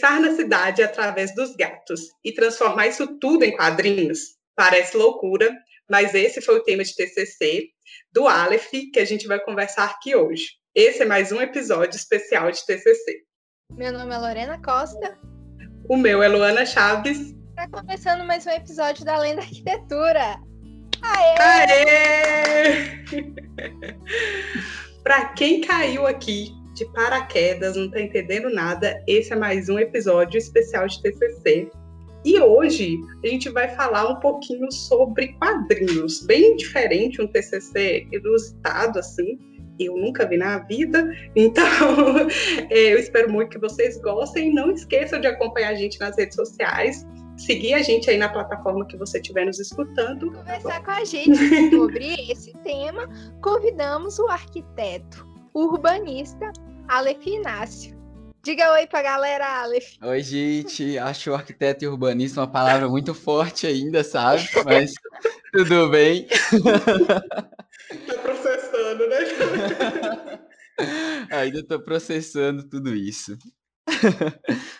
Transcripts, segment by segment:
Pensar na cidade através dos gatos e transformar isso tudo em quadrinhos parece loucura, mas esse foi o tema de TCC do Aleph que a gente vai conversar aqui hoje. Esse é mais um episódio especial de TCC. Meu nome é Lorena Costa. O meu é Luana Chaves. Está começando mais um episódio da Lenda Arquitetura. Aê! Aê! Para quem caiu aqui de paraquedas, não está entendendo nada, esse é mais um episódio especial de TCC. E hoje a gente vai falar um pouquinho sobre quadrinhos, bem diferente, um TCC ilustrado assim, eu nunca vi na vida. Então, é, eu espero muito que vocês gostem. Não esqueçam de acompanhar a gente nas redes sociais seguir a gente aí na plataforma que você estiver nos escutando. Conversar com a gente sobre esse tema, convidamos o arquiteto urbanista Aleph Inácio. Diga oi pra galera, Aleph. Oi, gente. Acho o arquiteto e urbanista uma palavra muito forte ainda, sabe? Mas tudo bem. tá processando, né? ainda tô processando tudo isso.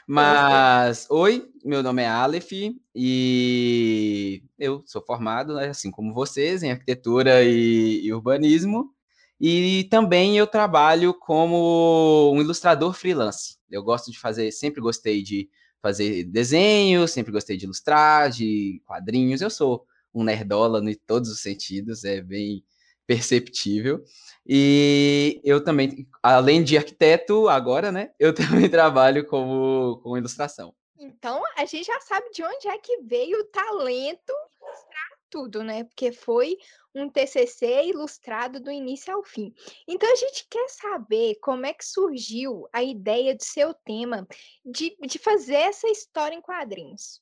Mas, oi, meu nome é Aleph e eu sou formado, né, assim como vocês, em arquitetura e, e urbanismo. E também eu trabalho como um ilustrador freelance. Eu gosto de fazer, sempre gostei de fazer desenhos, sempre gostei de ilustrar, de quadrinhos. Eu sou um nerdola em todos os sentidos, é bem perceptível. E eu também, além de arquiteto, agora, né, eu também trabalho como, como ilustração. Então, a gente já sabe de onde é que veio o talento ilustrar tudo, né? Porque foi um TCC ilustrado do início ao fim. Então, a gente quer saber como é que surgiu a ideia do seu tema de, de fazer essa história em quadrinhos.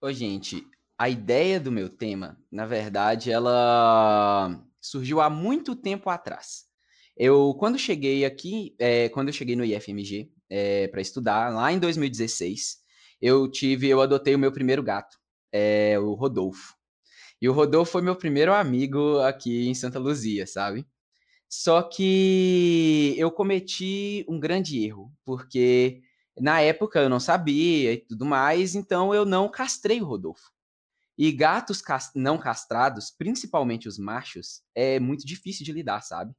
Ô, gente, a ideia do meu tema, na verdade, ela surgiu há muito tempo atrás. Eu, quando cheguei aqui, é, quando eu cheguei no IFMG é, para estudar, lá em 2016, eu tive, eu adotei o meu primeiro gato, é, o Rodolfo. E o Rodolfo foi meu primeiro amigo aqui em Santa Luzia, sabe? Só que eu cometi um grande erro, porque na época eu não sabia e tudo mais, então eu não castrei o Rodolfo. E gatos não castrados, principalmente os machos, é muito difícil de lidar, sabe?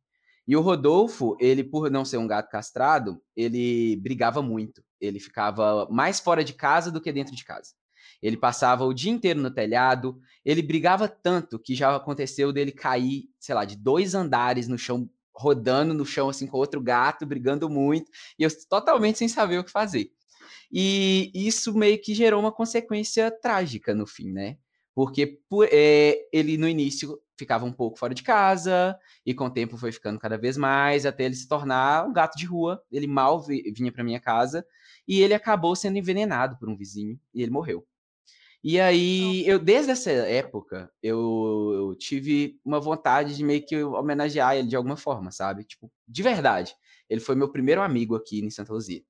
E o Rodolfo, ele, por não ser um gato castrado, ele brigava muito. Ele ficava mais fora de casa do que dentro de casa. Ele passava o dia inteiro no telhado. Ele brigava tanto que já aconteceu dele cair, sei lá, de dois andares no chão, rodando no chão assim com outro gato, brigando muito. E eu totalmente sem saber o que fazer. E isso meio que gerou uma consequência trágica no fim, né? Porque por, é, ele no início ficava um pouco fora de casa e com o tempo foi ficando cada vez mais até ele se tornar um gato de rua. Ele mal vinha para minha casa e ele acabou sendo envenenado por um vizinho e ele morreu. E aí, eu desde essa época, eu, eu, tive uma vontade de meio que homenagear ele de alguma forma, sabe? Tipo, de verdade. Ele foi meu primeiro amigo aqui em Santa Luzia.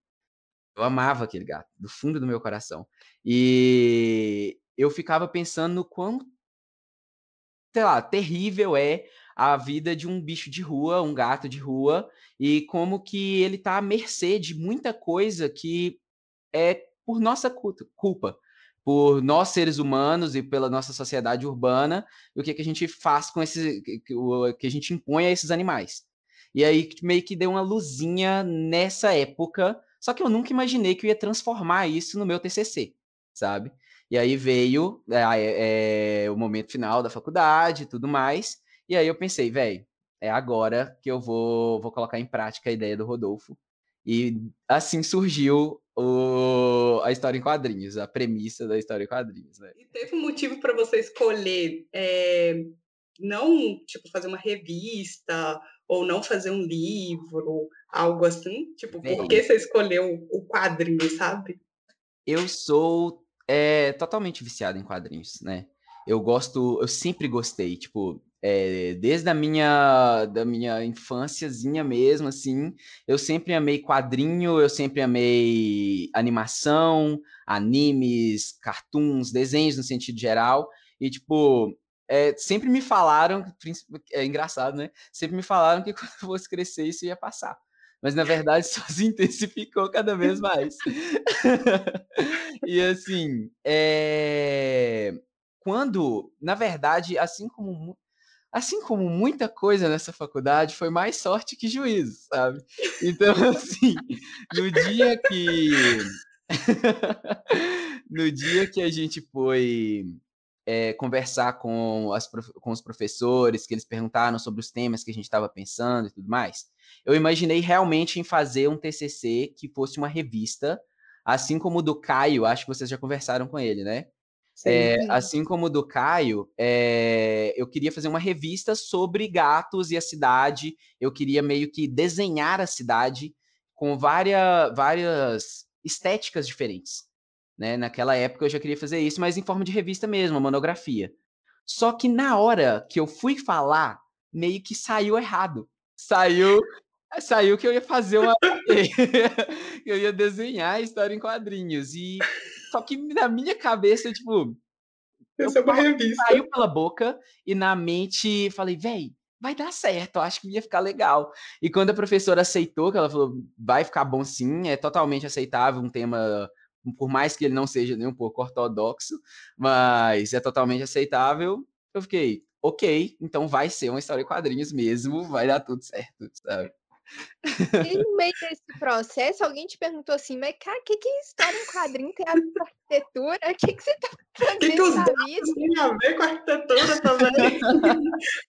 Eu amava aquele gato, do fundo do meu coração. E eu ficava pensando no quão, sei lá, terrível é a vida de um bicho de rua, um gato de rua, e como que ele tá à mercê de muita coisa que é por nossa culpa, por nós seres humanos e pela nossa sociedade urbana, o que, que a gente faz com esses, o que a gente impõe a esses animais. E aí meio que deu uma luzinha nessa época, só que eu nunca imaginei que eu ia transformar isso no meu TCC, sabe? E aí veio é, é, o momento final da faculdade e tudo mais. E aí eu pensei, velho, é agora que eu vou, vou colocar em prática a ideia do Rodolfo. E assim surgiu o, a história em quadrinhos, a premissa da história em quadrinhos. Né? E teve um motivo para você escolher é, não tipo fazer uma revista ou não fazer um livro, algo assim? Tipo, por que você escolheu o quadrinho, sabe? Eu sou é totalmente viciado em quadrinhos, né? Eu gosto, eu sempre gostei, tipo, é, desde a minha, da minha infânciazinha mesmo, assim, eu sempre amei quadrinho, eu sempre amei animação, animes, cartoons, desenhos no sentido geral, e, tipo, é, sempre me falaram, é engraçado, né? Sempre me falaram que quando eu fosse crescer isso ia passar. mas na verdade só se intensificou cada vez mais. e assim, é... quando, na verdade, assim como assim como muita coisa nessa faculdade, foi mais sorte que juízo, sabe? Então, assim, no dia que. no dia que a gente foi é, conversar com, as, com os professores, que eles perguntaram sobre os temas que a gente estava pensando e tudo mais, eu imaginei realmente em fazer um TCC que fosse uma revista, assim como o do Caio, acho que vocês já conversaram com ele, né? É, assim como do Caio, é, eu queria fazer uma revista sobre gatos e a cidade. Eu queria meio que desenhar a cidade com várias, várias estéticas diferentes. Né? Naquela época eu já queria fazer isso, mas em forma de revista mesmo, monografia. Só que na hora que eu fui falar, meio que saiu errado. Saiu, saiu que eu ia fazer uma. eu ia desenhar a história em quadrinhos. E só que na minha cabeça, tipo. Essa é uma revista. Saiu pela boca e na mente falei, véi, vai dar certo, acho que ia ficar legal. E quando a professora aceitou, que ela falou, vai ficar bom sim, é totalmente aceitável, um tema, por mais que ele não seja nem um pouco ortodoxo, mas é totalmente aceitável, eu fiquei, ok, então vai ser uma história de quadrinhos mesmo, vai dar tudo certo, sabe? E no meio desse processo, alguém te perguntou assim, mas cara, o que, que história em quadrinho tem a ver com arquitetura? O que, que você tá fazendo que que os? Tem a ver com arquitetura também.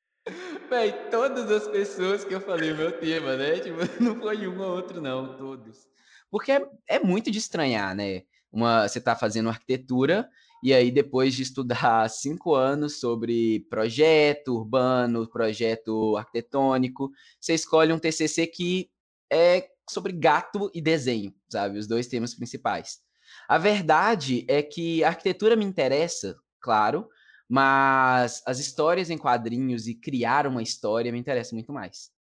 Véi, todas as pessoas que eu falei o meu tema, né? Tipo, não foi um ou outro, não, todos. Porque é, é muito de estranhar, né? Uma, você tá fazendo arquitetura e aí, depois de estudar cinco anos sobre projeto urbano, projeto arquitetônico, você escolhe um TCC que é sobre gato e desenho, sabe? Os dois temas principais. A verdade é que a arquitetura me interessa, claro, mas as histórias em quadrinhos e criar uma história me interessa muito mais.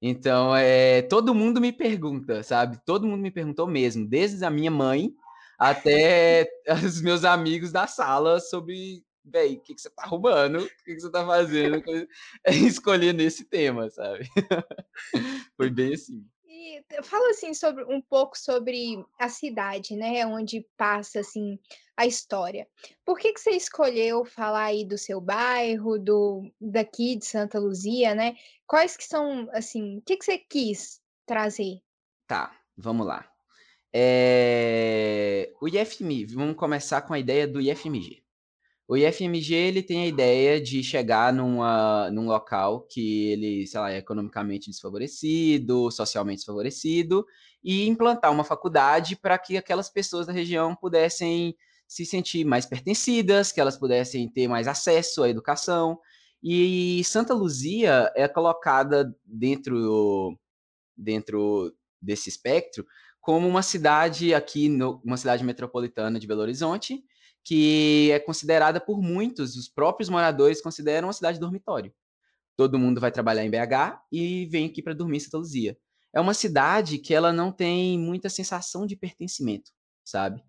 Então, é, todo mundo me pergunta, sabe? Todo mundo me perguntou mesmo, desde a minha mãe até os meus amigos da sala sobre, véi, o que, que você tá arrumando, o que, que você tá fazendo, escolhendo esse tema, sabe? Foi bem assim. E fala assim sobre um pouco sobre a cidade, né, onde passa assim a história. Por que que você escolheu falar aí do seu bairro, do daqui de Santa Luzia, né? Quais que são assim, o que que você quis trazer? Tá, vamos lá. É... O IFMG, vamos começar com a ideia do IFMG. O IFMG ele tem a ideia de chegar numa, num local que ele, sei lá, é economicamente desfavorecido, socialmente desfavorecido, e implantar uma faculdade para que aquelas pessoas da região pudessem se sentir mais pertencidas, que elas pudessem ter mais acesso à educação. E Santa Luzia é colocada dentro, dentro desse espectro como uma cidade aqui, no, uma cidade metropolitana de Belo Horizonte, que é considerada por muitos, os próprios moradores consideram uma cidade dormitório. Todo mundo vai trabalhar em BH e vem aqui para dormir em Santa Luzia. É uma cidade que ela não tem muita sensação de pertencimento, sabe?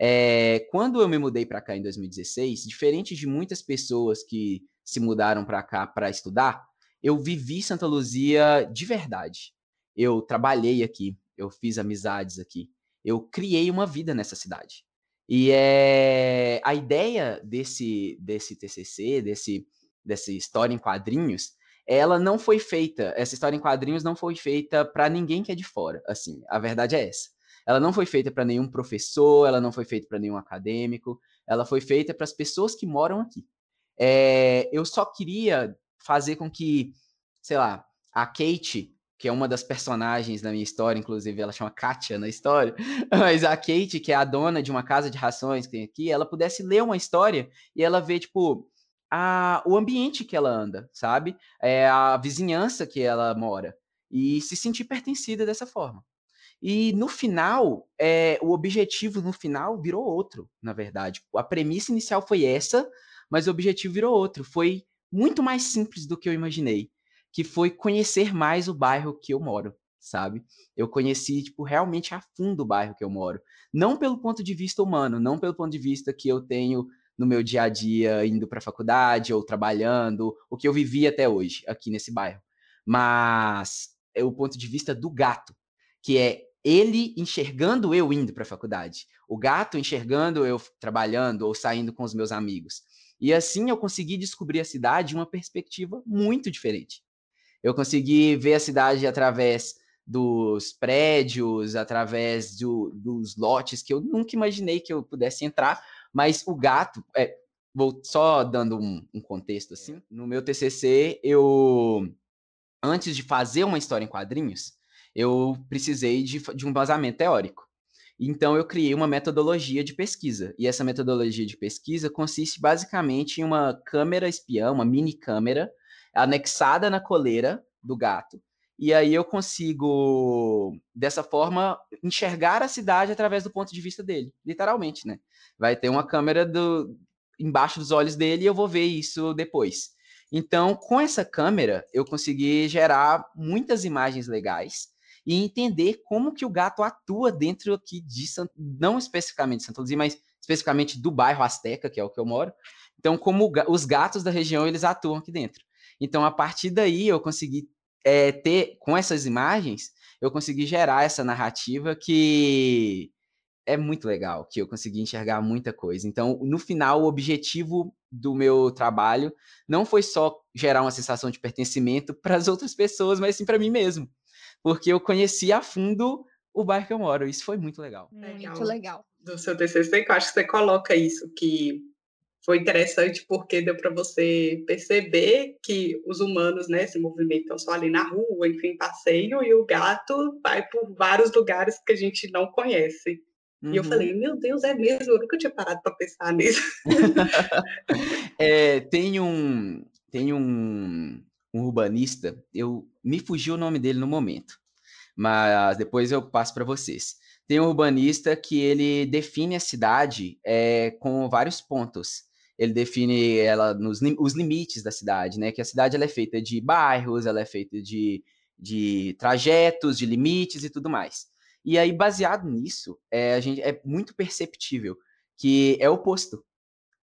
É, quando eu me mudei para cá em 2016, diferente de muitas pessoas que se mudaram para cá para estudar, eu vivi Santa Luzia de verdade. Eu trabalhei aqui, eu fiz amizades aqui, eu criei uma vida nessa cidade. E é a ideia desse desse TCC, desse dessa história em quadrinhos, ela não foi feita, essa história em quadrinhos não foi feita para ninguém que é de fora, assim, a verdade é essa. Ela não foi feita para nenhum professor, ela não foi feita para nenhum acadêmico, ela foi feita para as pessoas que moram aqui. É, eu só queria fazer com que, sei lá, a Kate que é uma das personagens da minha história, inclusive ela chama Katia na história, mas a Kate, que é a dona de uma casa de rações que tem aqui, ela pudesse ler uma história e ela vê, tipo, a, o ambiente que ela anda, sabe? É a vizinhança que ela mora e se sentir pertencida dessa forma. E no final, é, o objetivo no final virou outro, na verdade. A premissa inicial foi essa, mas o objetivo virou outro. Foi muito mais simples do que eu imaginei que foi conhecer mais o bairro que eu moro, sabe? Eu conheci, tipo, realmente a fundo o bairro que eu moro. Não pelo ponto de vista humano, não pelo ponto de vista que eu tenho no meu dia a dia, indo para a faculdade ou trabalhando, o que eu vivi até hoje aqui nesse bairro. Mas é o ponto de vista do gato. que é ele enxergando eu indo para a faculdade, o gato enxergando eu trabalhando ou saindo com os meus amigos. E assim eu consegui descobrir a cidade de uma perspectiva muito diferente. Eu consegui ver a cidade através dos prédios, através do, dos lotes que eu nunca imaginei que eu pudesse entrar, mas o gato, é, vou só dando um, um contexto assim, no meu TCC eu antes de fazer uma história em quadrinhos, eu precisei de, de um vazamento teórico. Então, eu criei uma metodologia de pesquisa. E essa metodologia de pesquisa consiste basicamente em uma câmera espiã, uma mini câmera, anexada na coleira do gato. E aí eu consigo, dessa forma, enxergar a cidade através do ponto de vista dele, literalmente, né? Vai ter uma câmera do, embaixo dos olhos dele e eu vou ver isso depois. Então, com essa câmera, eu consegui gerar muitas imagens legais e entender como que o gato atua dentro aqui de não especificamente de Santa Luzia, mas especificamente do bairro Azteca, que é o que eu moro. Então, como os gatos da região eles atuam aqui dentro. Então, a partir daí, eu consegui é, ter, com essas imagens, eu consegui gerar essa narrativa que é muito legal, que eu consegui enxergar muita coisa. Então, no final, o objetivo do meu trabalho não foi só gerar uma sensação de pertencimento para as outras pessoas, mas sim para mim mesmo. Porque eu conheci a fundo o bairro que eu moro. Isso foi muito legal. Muito legal. Do seu TCC, que eu acho que você coloca isso, que foi interessante porque deu para você perceber que os humanos né, se movimentam só ali na rua, enfim, passeio, e o gato vai por vários lugares que a gente não conhece. Uhum. E eu uhum. falei, meu Deus, é mesmo? Eu nunca tinha parado para pensar nisso. é, tem um, tem um, um urbanista, eu me fugiu o nome dele no momento, mas depois eu passo para vocês. Tem um urbanista que ele define a cidade é, com vários pontos. Ele define ela nos os limites da cidade, né? Que a cidade ela é feita de bairros, ela é feita de, de trajetos, de limites e tudo mais. E aí, baseado nisso, é, a gente, é muito perceptível que é oposto.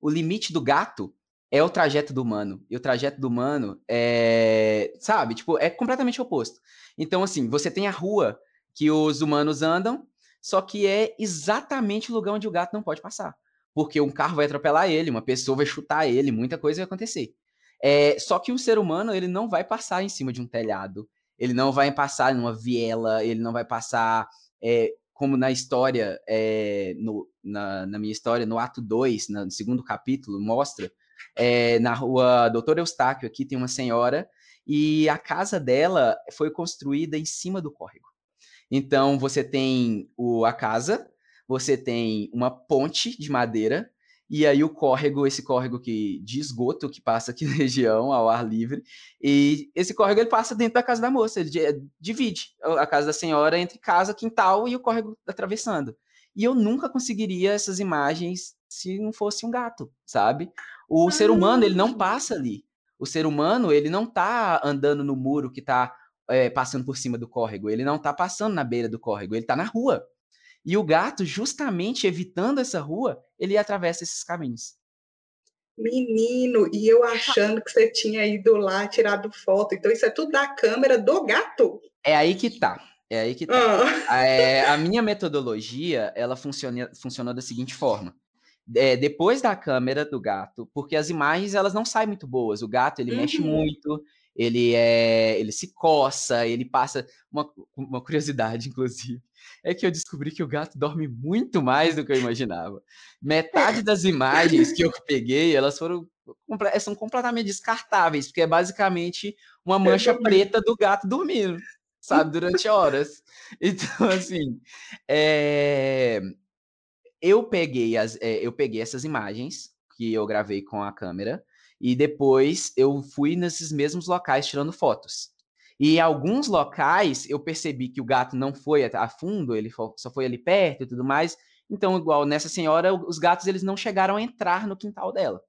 O limite do gato é o trajeto do humano. E o trajeto do humano é, sabe, tipo, é completamente oposto. Então, assim, você tem a rua que os humanos andam, só que é exatamente o lugar onde o gato não pode passar. Porque um carro vai atropelar ele, uma pessoa vai chutar ele, muita coisa vai acontecer. É, só que o ser humano, ele não vai passar em cima de um telhado, ele não vai passar numa viela, ele não vai passar é, como na história, é, no, na, na, minha história, no ato 2, no segundo capítulo, mostra, é, na rua Doutor Eustáquio, aqui tem uma senhora, e a casa dela foi construída em cima do córrego. Então, você tem o, a casa, você tem uma ponte de madeira, e aí o córrego, esse córrego que, de esgoto que passa aqui na região, ao ar livre, e esse córrego ele passa dentro da casa da moça, ele divide a casa da senhora entre casa, quintal e o córrego atravessando. E eu nunca conseguiria essas imagens se não fosse um gato, sabe? O ah. ser humano, ele não passa ali. O ser humano, ele não tá andando no muro que tá é, passando por cima do córrego, ele não tá passando na beira do córrego, ele tá na rua. E o gato, justamente evitando essa rua, ele atravessa esses caminhos. Menino, e eu achando que você tinha ido lá tirado foto. Então, isso é tudo da câmera do gato? É aí que tá. É aí que tá. Ah. É, a minha metodologia, ela funciona, funcionou da seguinte forma. É, depois da câmera do gato, porque as imagens elas não saem muito boas. O gato ele uhum. mexe muito, ele é, ele se coça, ele passa uma, uma curiosidade, inclusive é que eu descobri que o gato dorme muito mais do que eu imaginava. Metade das imagens que eu peguei, elas foram são completamente descartáveis, porque é basicamente uma mancha preta do gato dormindo, sabe, durante horas. Então, assim, é... eu peguei as, é, eu peguei essas imagens que eu gravei com a câmera e depois eu fui nesses mesmos locais tirando fotos. E em alguns locais eu percebi que o gato não foi a fundo, ele só foi ali perto e tudo mais. Então, igual nessa senhora, os gatos eles não chegaram a entrar no quintal dela.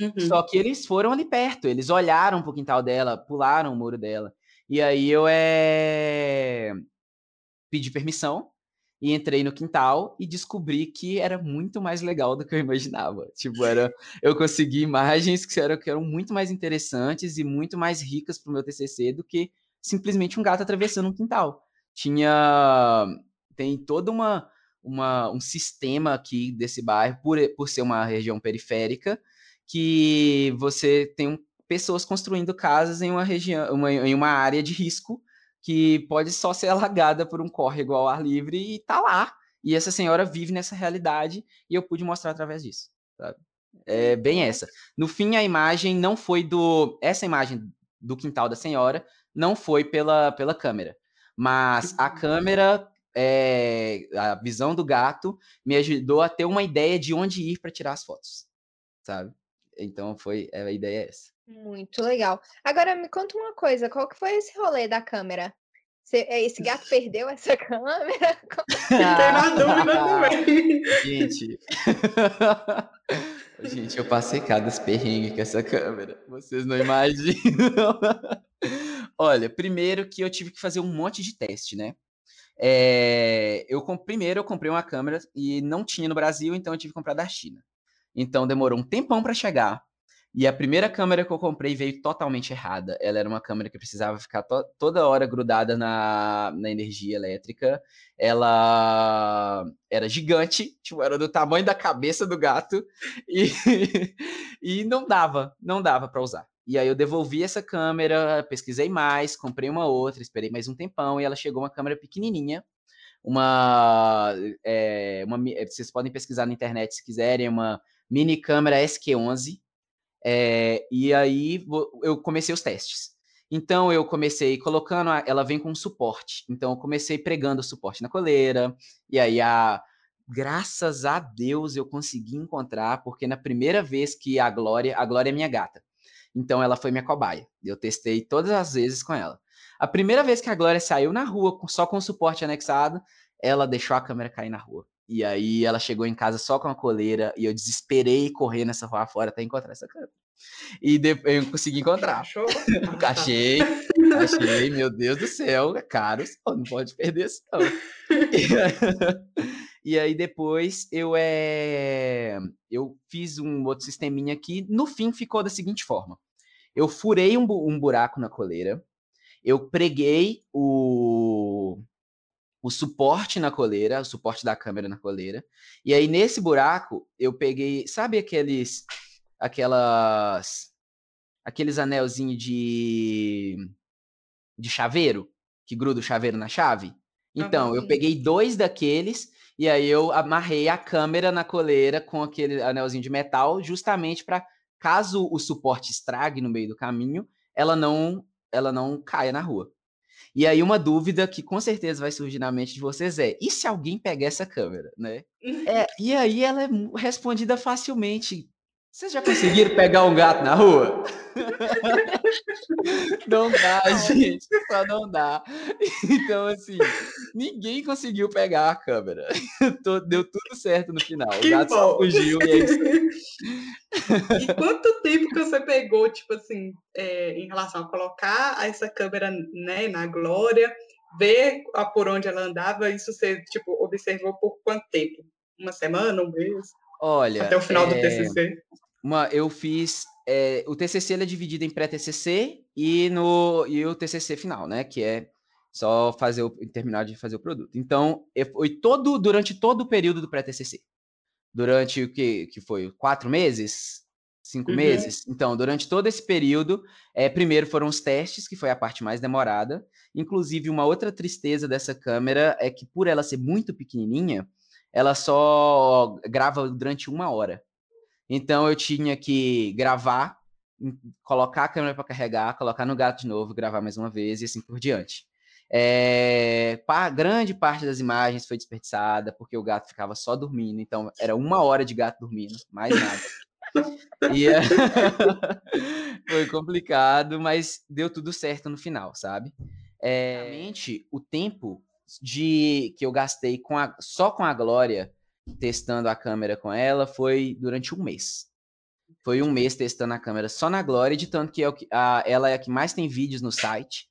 Uhum. Só que eles foram ali perto, eles olharam pro quintal dela, pularam o muro dela. E aí eu é... pedi permissão e entrei no quintal e descobri que era muito mais legal do que eu imaginava. Tipo, era, eu consegui imagens que eram, que eram muito mais interessantes e muito mais ricas para o meu TCC do que simplesmente um gato atravessando um quintal. tinha tem toda uma, uma um sistema aqui desse bairro por, por ser uma região periférica que você tem pessoas construindo casas em uma região, uma, em uma área de risco que pode só ser alagada por um córrego ao ar livre e tá lá. E essa senhora vive nessa realidade e eu pude mostrar através disso, sabe? É bem essa. No fim, a imagem não foi do. Essa imagem do quintal da senhora não foi pela, pela câmera. Mas a câmera, é, a visão do gato, me ajudou a ter uma ideia de onde ir para tirar as fotos, sabe? Então foi a ideia é essa. Muito legal. Agora me conta uma coisa, qual que foi esse rolê da câmera? Eh, esse gato perdeu essa câmera? Fiquei na dúvida também. Gente. Gente, eu passei cada perrengue com essa câmera. Vocês não imaginam. Olha, primeiro que eu tive que fazer um monte de teste, né? É, eu primeiro eu comprei uma câmera e não tinha no Brasil, então eu tive que comprar da China. Então demorou um tempão para chegar. E a primeira câmera que eu comprei veio totalmente errada. Ela era uma câmera que precisava ficar to toda hora grudada na, na energia elétrica. Ela era gigante, tipo, era do tamanho da cabeça do gato. E, e não dava, não dava para usar. E aí eu devolvi essa câmera, pesquisei mais, comprei uma outra, esperei mais um tempão e ela chegou uma câmera pequenininha, uma, é, uma vocês podem pesquisar na internet se quiserem, uma mini câmera SQ11, é, e aí eu comecei os testes. Então eu comecei colocando, a, ela vem com suporte. Então eu comecei pregando o suporte na coleira. E aí a graças a Deus eu consegui encontrar, porque na primeira vez que a Glória, a Glória é minha gata. Então ela foi minha cobaia. Eu testei todas as vezes com ela. A primeira vez que a Glória saiu na rua só com o suporte anexado, ela deixou a câmera cair na rua. E aí ela chegou em casa só com a coleira e eu desesperei correr nessa rua fora até encontrar essa câmera. E depois eu consegui encontrar. Achou? achei, achei, meu Deus do céu, é caro, não pode perder isso não. E aí depois eu é, eu fiz um outro sisteminha aqui, no fim ficou da seguinte forma. Eu furei um, um buraco na coleira, eu preguei o o suporte na coleira, o suporte da câmera na coleira. E aí, nesse buraco, eu peguei, sabe aqueles, aquelas, aqueles anelzinhos de, de chaveiro, que gruda o chaveiro na chave? Então, eu peguei dois daqueles e aí eu amarrei a câmera na coleira com aquele anelzinho de metal, justamente para caso o suporte estrague no meio do caminho, ela não ela não caia na rua. E aí uma dúvida que com certeza vai surgir na mente de vocês é: e se alguém pegar essa câmera, né? É, e aí ela é respondida facilmente. Vocês já conseguiram pegar um gato na rua? não dá, gente, só não dá. Então, assim, ninguém conseguiu pegar a câmera. Deu tudo certo no final. Que o gato bom. só fugiu e é isso. E quanto tempo que você pegou, tipo assim, é, em relação a colocar essa câmera né, na Glória, ver a, por onde ela andava, isso você, tipo, observou por quanto tempo? Uma semana, um mês? Olha. Até o final é... do TCC? Uma, eu fiz. É, o TCC é dividido em pré-TCC e, no, e o TCC final, né? Que é só fazer o, terminar de fazer o produto. Então, foi todo durante todo o período do pré-TCC. Durante o que, que foi? Quatro meses? Cinco uhum. meses? Então, durante todo esse período, é, primeiro foram os testes, que foi a parte mais demorada. Inclusive, uma outra tristeza dessa câmera é que, por ela ser muito pequenininha, ela só grava durante uma hora. Então eu tinha que gravar, colocar a câmera para carregar, colocar no gato de novo, gravar mais uma vez e assim por diante. É, grande parte das imagens foi desperdiçada porque o gato ficava só dormindo, então era uma hora de gato dormindo, mais nada. e, é, foi complicado, mas deu tudo certo no final, sabe? É, realmente, o tempo de que eu gastei com a, só com a Glória testando a câmera com ela foi durante um mês. Foi um mês testando a câmera só na Glória, de tanto que é a, ela é a que mais tem vídeos no site.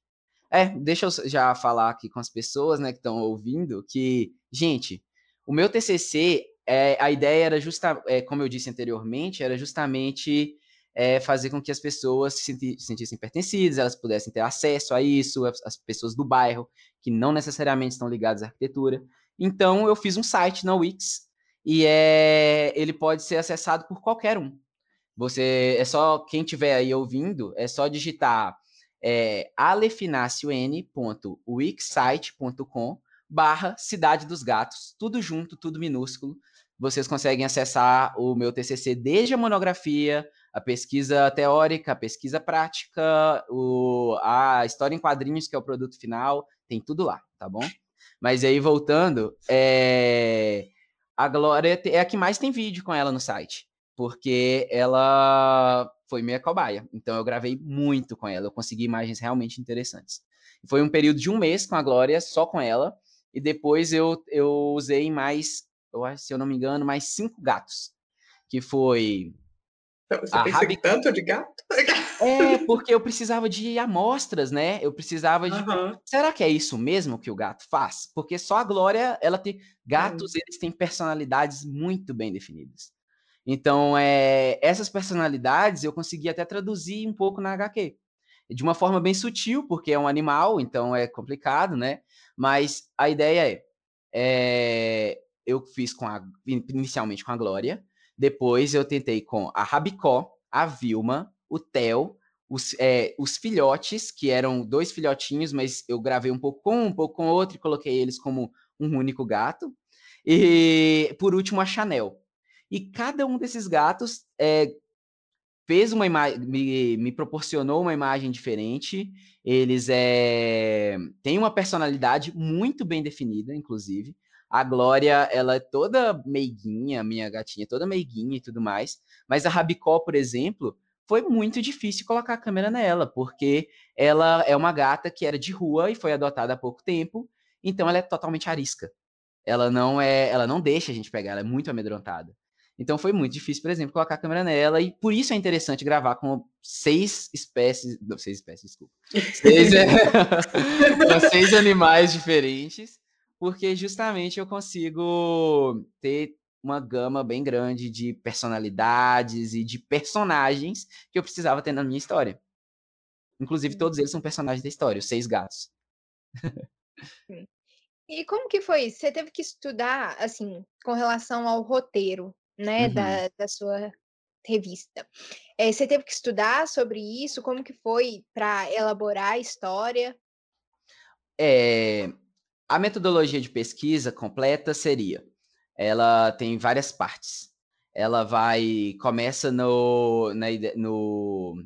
É, deixa eu já falar aqui com as pessoas, né, que estão ouvindo, que, gente, o meu TCC, é, a ideia era justa, é, como eu disse anteriormente, era justamente é fazer com que as pessoas se sentissem pertencidas, elas pudessem ter acesso a isso, as pessoas do bairro que não necessariamente estão ligadas à arquitetura. Então eu fiz um site na Wix e é, ele pode ser acessado por qualquer um. Você é só quem tiver aí ouvindo é só digitar é, alefinacioN.wixsite.com barra Cidade dos Gatos, tudo junto, tudo minúsculo. Vocês conseguem acessar o meu TCC desde a monografia, a pesquisa teórica, a pesquisa prática, o, a história em quadrinhos, que é o produto final, tem tudo lá, tá bom? Mas aí, voltando, é... a Glória é a que mais tem vídeo com ela no site, porque ela foi minha cobaia. Então, eu gravei muito com ela, eu consegui imagens realmente interessantes. Foi um período de um mês com a Glória, só com ela, e depois eu, eu usei mais, eu acho, se eu não me engano, mais cinco gatos, que foi você a pensa tanto de gato? É, porque eu precisava de amostras, né? Eu precisava de. Uhum. Será que é isso mesmo que o gato faz? Porque só a Glória, ela tem. Gatos, uhum. eles têm personalidades muito bem definidas. Então, é... essas personalidades eu consegui até traduzir um pouco na HQ. De uma forma bem sutil, porque é um animal, então é complicado, né? Mas a ideia é. é... Eu fiz com a... inicialmente com a Glória. Depois eu tentei com a Rabicó, a Vilma, o Theo, os, é, os filhotes, que eram dois filhotinhos, mas eu gravei um pouco com um, um pouco com outro e coloquei eles como um único gato. E por último, a Chanel. E cada um desses gatos é, fez uma imagem, me, me, proporcionou uma imagem diferente. Eles é, têm uma personalidade muito bem definida, inclusive. A Glória, ela é toda meiguinha, minha gatinha, toda meiguinha e tudo mais. Mas a Rabicó, por exemplo, foi muito difícil colocar a câmera nela, porque ela é uma gata que era de rua e foi adotada há pouco tempo, então ela é totalmente arisca. Ela não é, ela não deixa a gente pegar, ela é muito amedrontada. Então foi muito difícil, por exemplo, colocar a câmera nela, e por isso é interessante gravar com seis espécies. Não, seis espécies, desculpa. Seis, é, seis animais diferentes porque justamente eu consigo ter uma gama bem grande de personalidades e de personagens que eu precisava ter na minha história. Inclusive, todos eles são personagens da história, os seis gatos. E como que foi? Você teve que estudar, assim, com relação ao roteiro, né, uhum. da, da sua revista. É, você teve que estudar sobre isso? Como que foi para elaborar a história? É, a metodologia de pesquisa completa seria, ela tem várias partes. Ela vai começa no, na, no,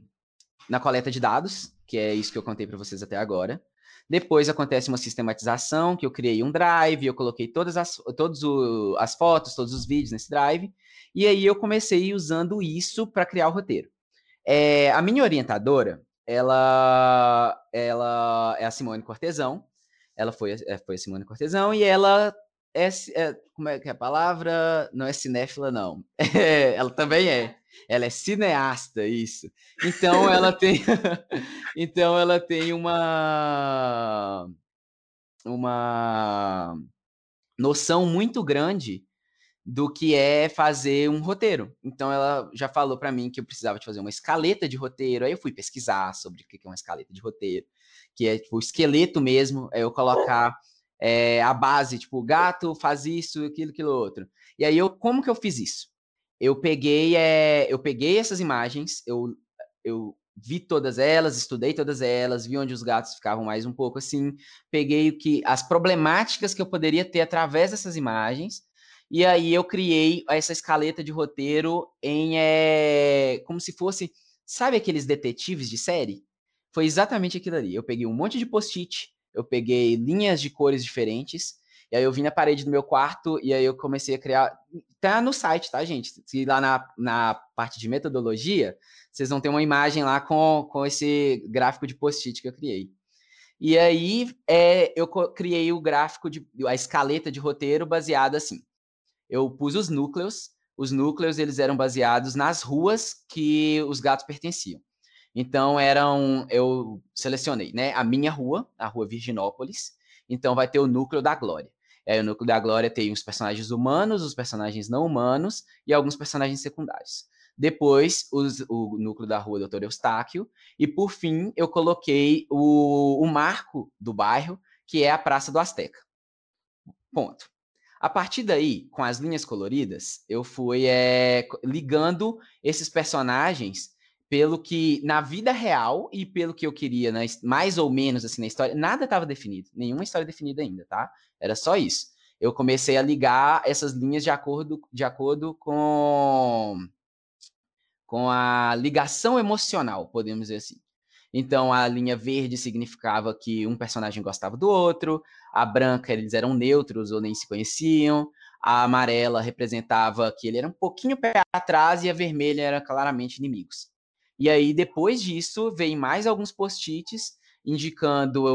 na coleta de dados, que é isso que eu contei para vocês até agora. Depois acontece uma sistematização, que eu criei um drive, eu coloquei todas as, todos o, as fotos, todos os vídeos nesse drive, e aí eu comecei usando isso para criar o roteiro. É, a minha orientadora, ela, ela é a Simone Cortesão, ela foi, eh, foi a Simone Cortesão e ela é, é, como é que é a palavra? Não é cinéfila, não. É, ela também é. Ela é cineasta, isso. Então ela tem, então ela tem uma uma noção muito grande do que é fazer um roteiro. Então ela já falou para mim que eu precisava de fazer uma escaleta de roteiro. Aí eu fui pesquisar sobre o que é uma escaleta de roteiro que é tipo o esqueleto mesmo, é eu colocar é, a base, tipo, gato faz isso, aquilo, aquilo outro. E aí eu, como que eu fiz isso? Eu peguei, é, eu peguei essas imagens, eu, eu vi todas elas, estudei todas elas, vi onde os gatos ficavam mais um pouco assim, peguei o que as problemáticas que eu poderia ter através dessas imagens, e aí eu criei essa escaleta de roteiro em é, como se fosse, sabe aqueles detetives de série? foi exatamente aquilo ali. Eu peguei um monte de post-it, eu peguei linhas de cores diferentes, e aí eu vim na parede do meu quarto e aí eu comecei a criar. Tá no site, tá, gente? Se lá na, na parte de metodologia, vocês vão ter uma imagem lá com, com esse gráfico de post-it que eu criei. E aí é, eu criei o gráfico de a escaleta de roteiro baseado assim. Eu pus os núcleos, os núcleos eles eram baseados nas ruas que os gatos pertenciam. Então eram, eu selecionei, né, a minha rua, a rua Virginópolis. Então vai ter o núcleo da Glória. É, o núcleo da Glória tem os personagens humanos, os personagens não humanos e alguns personagens secundários. depois os, o núcleo da rua Doutor Eustáquio, e por fim eu coloquei o, o marco do bairro, que é a Praça do Azteca. Ponto. A partir daí, com as linhas coloridas, eu fui é, ligando esses personagens pelo que na vida real e pelo que eu queria, na, mais ou menos assim na história, nada estava definido, nenhuma história definida ainda, tá? Era só isso. Eu comecei a ligar essas linhas de acordo, de acordo com com a ligação emocional, podemos dizer assim. Então a linha verde significava que um personagem gostava do outro, a branca eles eram neutros ou nem se conheciam, a amarela representava que ele era um pouquinho pé atrás e a vermelha era claramente inimigos. E aí depois disso vem mais alguns post-its indicando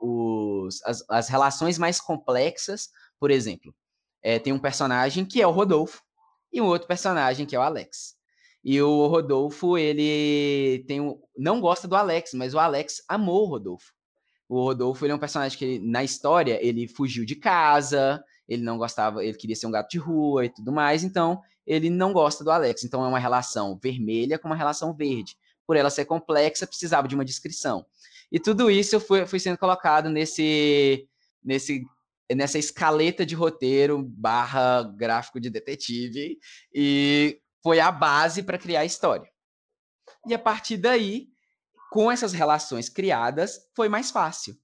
os, as, as, relações mais complexas. Por exemplo, é, tem um personagem que é o Rodolfo e um outro personagem que é o Alex. E o Rodolfo, ele tem um, não gosta do Alex, mas o Alex amou o Rodolfo. O Rodolfo, ele é um personagem que, na história, ele fugiu de casa, ele não gostava, ele queria ser um gato de rua e tudo mais, então ele não gosta do Alex. Então é uma relação vermelha com uma relação verde. Por ela ser complexa, precisava de uma descrição. E tudo isso foi, foi sendo colocado nesse, nesse nessa escaleta de roteiro barra gráfico de detetive e foi a base para criar a história. E a partir daí, com essas relações criadas, foi mais fácil.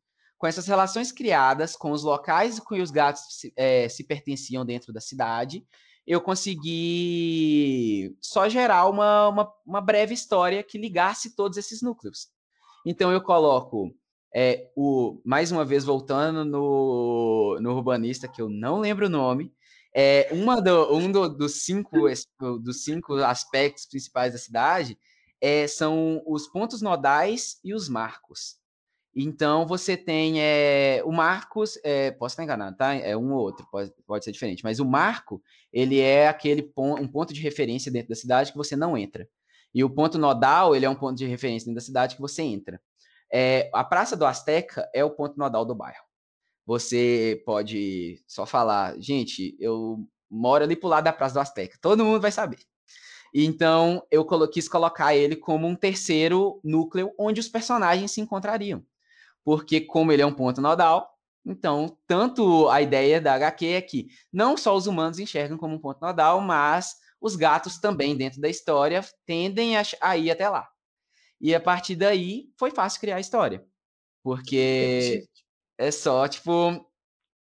Com essas relações criadas, com os locais que os gatos se, é, se pertenciam dentro da cidade, eu consegui só gerar uma, uma, uma, breve história que ligasse todos esses núcleos. Então eu coloco é, o mais uma vez voltando no, no urbanista que eu não lembro o nome, é, uma do, um do, dos, cinco, dos cinco aspectos principais da cidade é, são os pontos nodais e os marcos. Então, você tem é, o Marcos, é, posso estar enganado, tá? É um ou outro, pode, pode ser diferente, mas o Marco, ele é aquele ponto, um ponto de referência dentro da cidade que você não entra. E o ponto nodal, ele é um ponto de referência dentro da cidade que você entra. É, a Praça do Azteca é o ponto nodal do bairro. Você pode só falar, gente, eu moro ali pro lado da Praça do Azteca. Todo mundo vai saber. Então, eu quis colocar ele como um terceiro núcleo onde os personagens se encontrariam. Porque, como ele é um ponto nodal, então, tanto a ideia da HQ é que não só os humanos enxergam como um ponto nodal, mas os gatos também, dentro da história, tendem a, a ir até lá. E a partir daí, foi fácil criar a história. Porque é só, tipo,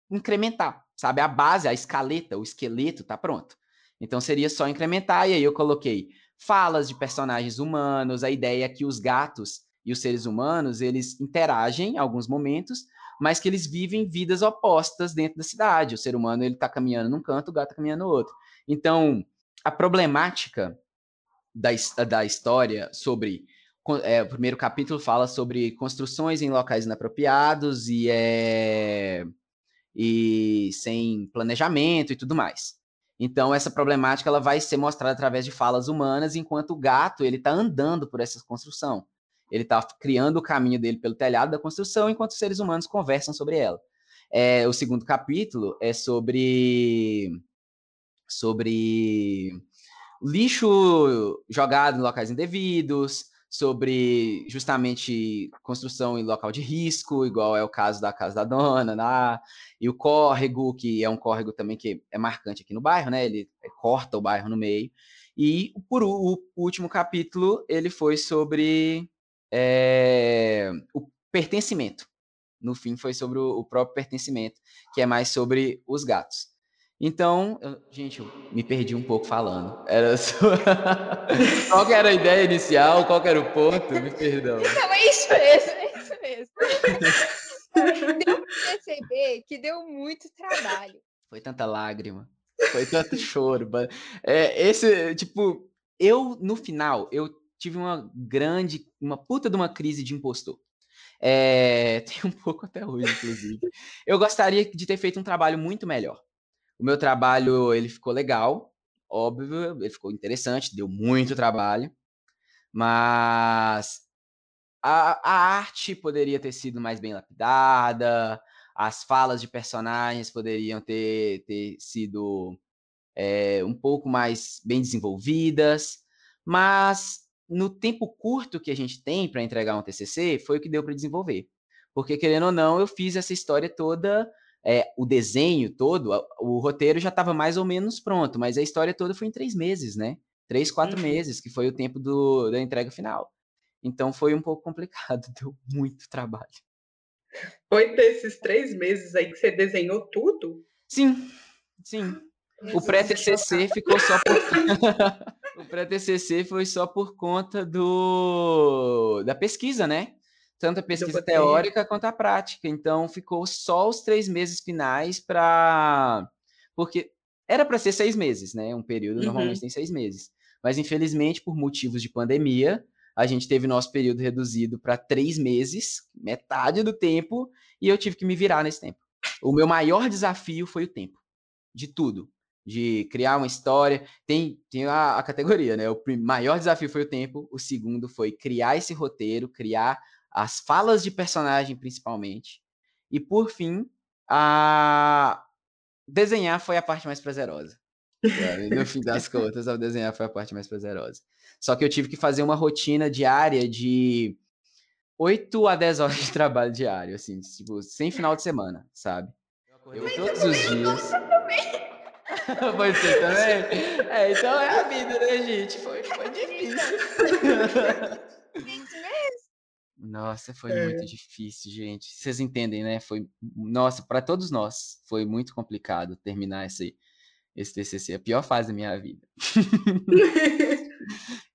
incrementar, sabe? A base, a escaleta, o esqueleto tá pronto. Então seria só incrementar, e aí eu coloquei falas de personagens humanos, a ideia é que os gatos e os seres humanos, eles interagem em alguns momentos, mas que eles vivem vidas opostas dentro da cidade. O ser humano, ele tá caminhando num canto, o gato tá caminhando no outro. Então, a problemática da, da história sobre é, o primeiro capítulo fala sobre construções em locais inapropriados e, é, e sem planejamento e tudo mais. Então essa problemática ela vai ser mostrada através de falas humanas, enquanto o gato ele está andando por essa construção. Ele está criando o caminho dele pelo telhado da construção, enquanto os seres humanos conversam sobre ela. É, o segundo capítulo é sobre sobre lixo jogado em locais indevidos, sobre justamente construção em local de risco, igual é o caso da casa da dona, lá, e o córrego, que é um córrego também que é marcante aqui no bairro, né? Ele corta o bairro no meio. E por o, o último capítulo, ele foi sobre é, o pertencimento. No fim, foi sobre o, o próprio pertencimento, que é mais sobre os gatos. Então, eu, gente, eu me perdi um pouco falando. Era só... qual era a ideia inicial? Qual era o ponto? Me perdão. Não, é isso mesmo, é isso mesmo. deu para perceber que deu muito trabalho. Foi tanta lágrima, foi tanto choro. É, esse, tipo, eu, no final, eu tive uma grande, uma puta de uma crise de impostor. É, tem um pouco até hoje, inclusive. Eu gostaria de ter feito um trabalho muito melhor. O meu trabalho, ele ficou legal, óbvio, ele ficou interessante, deu muito trabalho, mas a, a arte poderia ter sido mais bem lapidada, as falas de personagens poderiam ter, ter sido é, um pouco mais bem desenvolvidas, mas no tempo curto que a gente tem para entregar um TCC, foi o que deu para desenvolver. Porque, querendo ou não, eu fiz essa história toda, é, o desenho todo, o roteiro já estava mais ou menos pronto, mas a história toda foi em três meses, né? Três, quatro uhum. meses, que foi o tempo do, da entrega final. Então foi um pouco complicado, deu muito trabalho. Foi desses três meses aí que você desenhou tudo? Sim, sim. O pré-TCC ficou só por... o pré-TCC foi só por conta do da pesquisa, né? Tanto a pesquisa teórica quanto a prática. Então ficou só os três meses finais para porque era para ser seis meses, né? Um período uhum. normalmente tem seis meses. Mas infelizmente por motivos de pandemia a gente teve nosso período reduzido para três meses, metade do tempo, e eu tive que me virar nesse tempo. O meu maior desafio foi o tempo, de tudo de criar uma história. Tem, tem a, a, categoria, né? O maior desafio foi o tempo, o segundo foi criar esse roteiro, criar as falas de personagem, principalmente. E por fim, a desenhar foi a parte mais prazerosa. No fim das contas, ao desenhar foi a parte mais prazerosa. Só que eu tive que fazer uma rotina diária de 8 a 10 horas de trabalho diário, assim, tipo, sem final de semana, sabe? Eu, todos os dias. Foi ser também? É, então é a vida, né, gente? Foi, foi difícil. Nossa, foi é. muito difícil, gente. Vocês entendem, né? Foi, nossa, para todos nós foi muito complicado terminar esse, esse TCC, a pior fase da minha vida.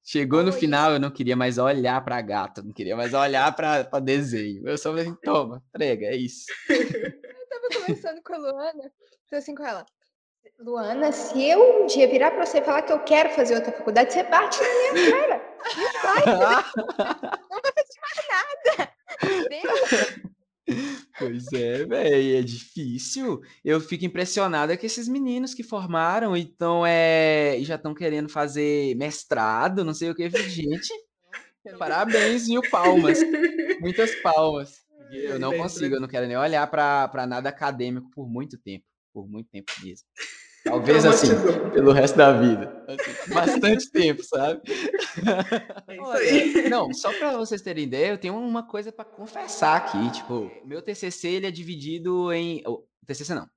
Chegou no final, eu não queria mais olhar para gato, não queria mais olhar para desenho. Eu só falei, assim, toma, prega, é isso. Eu tava conversando com a Luana, falei assim com ela, Luana, se eu um dia virar para você e falar que eu quero fazer outra faculdade, você bate na minha cara. Não vai, não vai fazer mais nada. Pois é, velho, é difícil. Eu fico impressionada com esses meninos que formaram então é, e já estão querendo fazer mestrado, não sei o que. Gente, parabéns, viu? Palmas. Muitas palmas. Eu não consigo, eu não quero nem olhar para nada acadêmico por muito tempo. Por muito tempo mesmo. Talvez assim, pelo resto da vida. Assim, bastante tempo, sabe? É aí. Não, só para vocês terem ideia, eu tenho uma coisa para confessar aqui. Tipo, meu TCC ele é dividido em. O TCC não.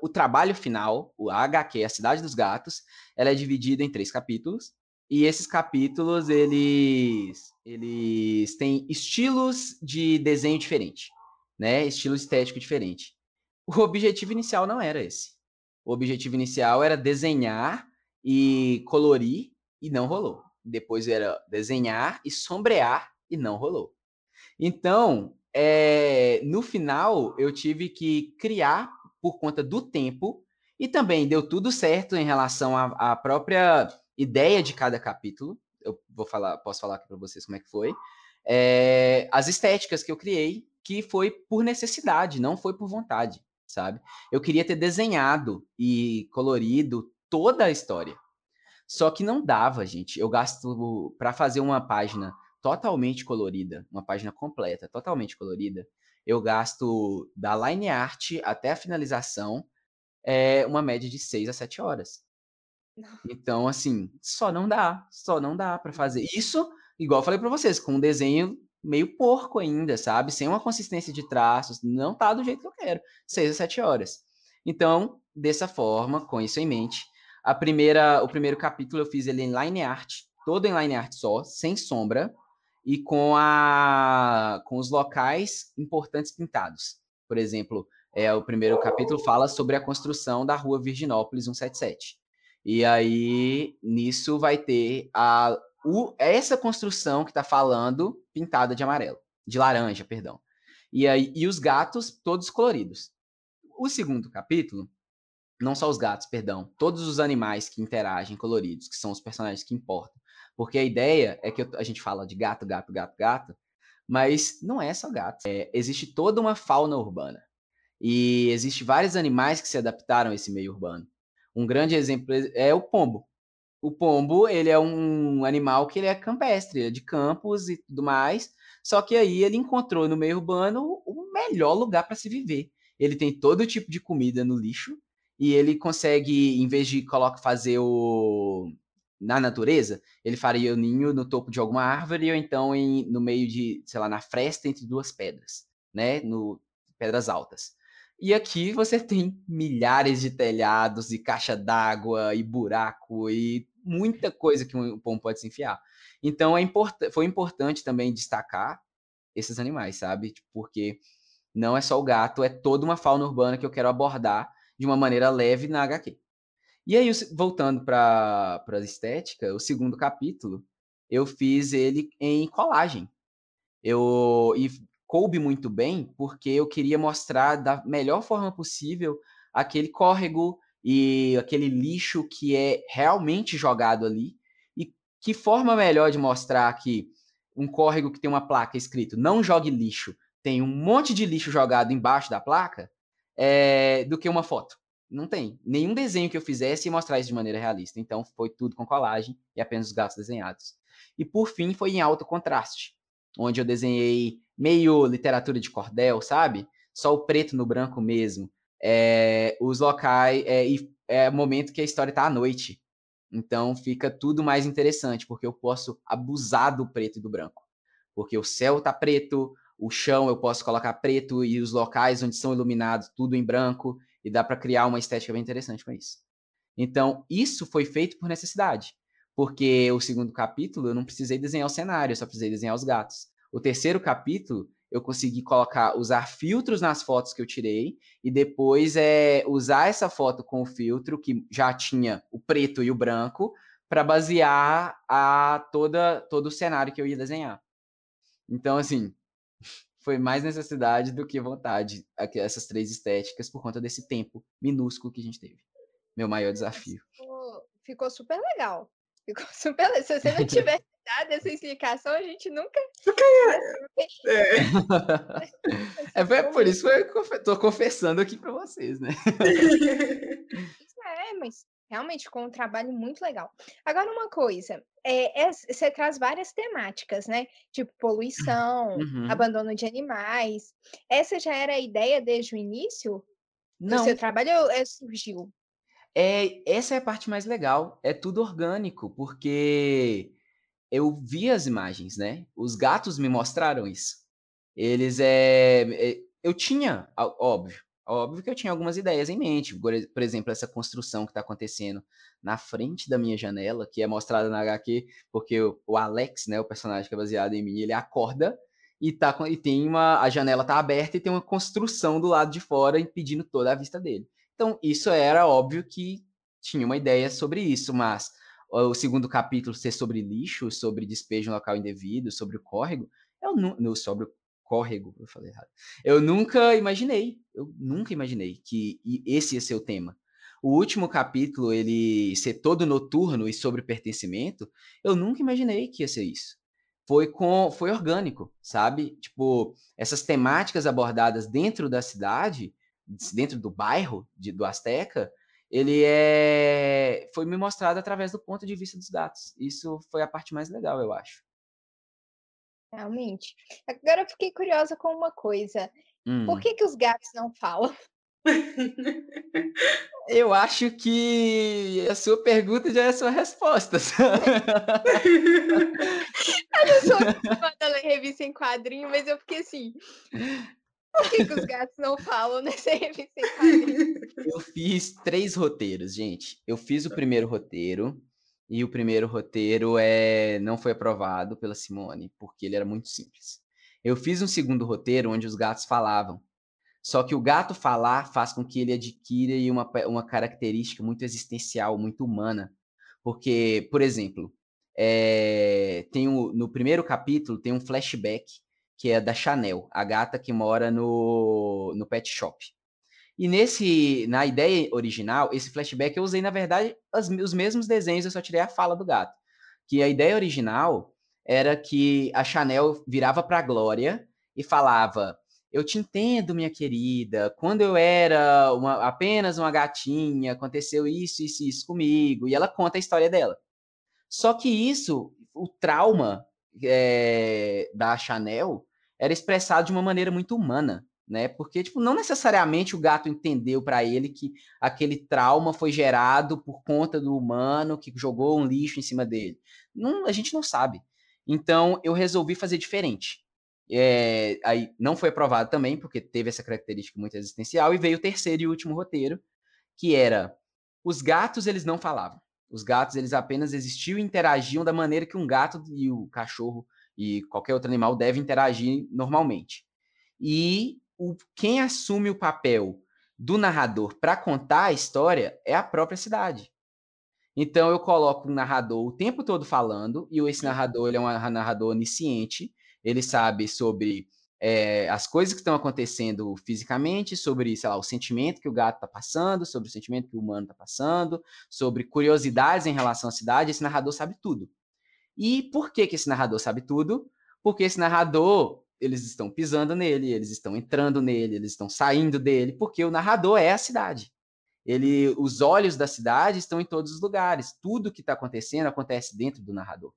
O trabalho final, o HQ, a Cidade dos Gatos, ela é dividida em três capítulos. E esses capítulos, eles, eles têm estilos de desenho diferente, né? Estilo estético diferente. O objetivo inicial não era esse. O objetivo inicial era desenhar e colorir e não rolou. Depois era desenhar e sombrear e não rolou. Então, é, no final, eu tive que criar por conta do tempo e também deu tudo certo em relação à, à própria ideia de cada capítulo. Eu vou falar, posso falar aqui para vocês como é que foi. É, as estéticas que eu criei, que foi por necessidade, não foi por vontade sabe? Eu queria ter desenhado e colorido toda a história. Só que não dava, gente. Eu gasto para fazer uma página totalmente colorida, uma página completa, totalmente colorida, eu gasto da line art até a finalização é uma média de 6 a 7 horas. Então, assim, só não dá, só não dá para fazer. Isso, igual eu falei para vocês, com um desenho meio porco ainda, sabe? Sem uma consistência de traços, não tá do jeito que eu quero. Seis a sete horas. Então, dessa forma, com isso em mente, a primeira, o primeiro capítulo eu fiz ele em line art, todo em line art só, sem sombra, e com a com os locais importantes pintados. Por exemplo, é o primeiro capítulo fala sobre a construção da Rua Virginópolis 177. E aí nisso vai ter a o, essa construção que está falando pintada de amarelo, de laranja, perdão. E aí e os gatos todos coloridos. O segundo capítulo, não só os gatos, perdão, todos os animais que interagem coloridos, que são os personagens que importam. Porque a ideia é que eu, a gente fala de gato, gato, gato, gato, mas não é só gato. É, existe toda uma fauna urbana. E existe vários animais que se adaptaram a esse meio urbano. Um grande exemplo é o pombo o pombo, ele é um animal que ele é campestre, é de campos e tudo mais. Só que aí ele encontrou no meio urbano o melhor lugar para se viver. Ele tem todo tipo de comida no lixo e ele consegue, em vez de coloca, fazer o na natureza, ele faria o ninho no topo de alguma árvore ou então em, no meio de, sei lá, na fresta entre duas pedras, né? No, pedras altas. E aqui você tem milhares de telhados e caixa d'água e buraco e muita coisa que um pombo pode se enfiar. Então é import foi importante também destacar esses animais, sabe? Tipo, porque não é só o gato, é toda uma fauna urbana que eu quero abordar de uma maneira leve na HQ. E aí, voltando para a estética, o segundo capítulo, eu fiz ele em colagem. Eu, e coube muito bem, porque eu queria mostrar da melhor forma possível aquele córrego e aquele lixo que é realmente jogado ali. E que forma melhor de mostrar que um córrego que tem uma placa escrito não jogue lixo, tem um monte de lixo jogado embaixo da placa, é, do que uma foto. Não tem. Nenhum desenho que eu fizesse ia mostrar isso de maneira realista. Então foi tudo com colagem e apenas os gatos desenhados. E por fim foi em alto contraste, onde eu desenhei meio literatura de cordel, sabe? Só o preto no branco mesmo. É, os locais. É, e é o momento que a história está à noite. Então fica tudo mais interessante, porque eu posso abusar do preto e do branco. Porque o céu tá preto, o chão eu posso colocar preto e os locais onde são iluminados tudo em branco e dá para criar uma estética bem interessante com isso. Então, isso foi feito por necessidade, porque o segundo capítulo eu não precisei desenhar o cenário, eu só precisei desenhar os gatos. O terceiro capítulo eu consegui colocar, usar filtros nas fotos que eu tirei e depois é usar essa foto com o filtro que já tinha o preto e o branco para basear a toda todo o cenário que eu ia desenhar. Então assim, foi mais necessidade do que vontade essas três estéticas por conta desse tempo minúsculo que a gente teve. Meu maior desafio. Ficou, ficou super legal. Ficou super legal. Se você não tivesse dado essa explicação, a gente nunca. Nunca ia. É, é, é por isso que eu tô confessando aqui para vocês, né? é, mas Realmente com um trabalho muito legal. Agora, uma coisa, é, é, você traz várias temáticas, né? Tipo poluição, uhum. abandono de animais. Essa já era a ideia desde o início? Não. O seu trabalho é, surgiu? É, essa é a parte mais legal. É tudo orgânico, porque eu vi as imagens, né? Os gatos me mostraram isso. Eles é, eu tinha, óbvio, Óbvio que eu tinha algumas ideias em mente, por exemplo, essa construção que está acontecendo na frente da minha janela, que é mostrada na HQ, porque o Alex, né, o personagem que é baseado em mim, ele acorda e, tá, e tem uma. A janela tá aberta e tem uma construção do lado de fora impedindo toda a vista dele. Então, isso era óbvio que tinha uma ideia sobre isso, mas o segundo capítulo ser sobre lixo, sobre despejo local indevido, sobre o córrego, eu não, sobre córrego, eu falei errado. Eu nunca imaginei, eu nunca imaginei que esse ia ser o tema. O último capítulo, ele ser todo noturno e sobre pertencimento, eu nunca imaginei que ia ser isso. Foi com, foi orgânico, sabe? Tipo, essas temáticas abordadas dentro da cidade, dentro do bairro de, do Azteca, ele é foi me mostrado através do ponto de vista dos gatos. Isso foi a parte mais legal, eu acho. Realmente. Agora eu fiquei curiosa com uma coisa. Por hum. que que os gatos não falam? Eu acho que a sua pergunta já é a sua resposta. Eu não sou acostumada a ler revista em quadrinho, mas eu fiquei assim. Por que, que os gatos não falam em quadrinho? Eu fiz três roteiros, gente. Eu fiz o primeiro roteiro, e o primeiro roteiro é não foi aprovado pela Simone, porque ele era muito simples. Eu fiz um segundo roteiro onde os gatos falavam. Só que o gato falar faz com que ele adquira uma, uma característica muito existencial, muito humana. Porque, por exemplo, é, tem no primeiro capítulo tem um flashback que é da Chanel, a gata que mora no, no pet shop. E nesse, na ideia original, esse flashback eu usei, na verdade, as, os mesmos desenhos, eu só tirei a fala do gato. Que a ideia original era que a Chanel virava para a Glória e falava: Eu te entendo, minha querida. Quando eu era uma, apenas uma gatinha, aconteceu isso, isso, isso comigo. E ela conta a história dela. Só que isso, o trauma é, da Chanel, era expressado de uma maneira muito humana né? Porque tipo, não necessariamente o gato entendeu para ele que aquele trauma foi gerado por conta do humano que jogou um lixo em cima dele. Não, a gente não sabe. Então eu resolvi fazer diferente. É, aí não foi aprovado também, porque teve essa característica muito existencial, e veio o terceiro e último roteiro, que era os gatos eles não falavam. Os gatos eles apenas existiam e interagiam da maneira que um gato e o cachorro e qualquer outro animal devem interagir normalmente. E o, quem assume o papel do narrador para contar a história é a própria cidade. Então eu coloco um narrador o tempo todo falando, e esse narrador ele é um narrador onisciente, ele sabe sobre é, as coisas que estão acontecendo fisicamente, sobre, sei lá, o sentimento que o gato está passando, sobre o sentimento que o humano está passando, sobre curiosidades em relação à cidade, esse narrador sabe tudo. E por que, que esse narrador sabe tudo? Porque esse narrador, eles estão pisando nele, eles estão entrando nele, eles estão saindo dele, porque o narrador é a cidade. Ele, os olhos da cidade estão em todos os lugares. Tudo que está acontecendo acontece dentro do narrador.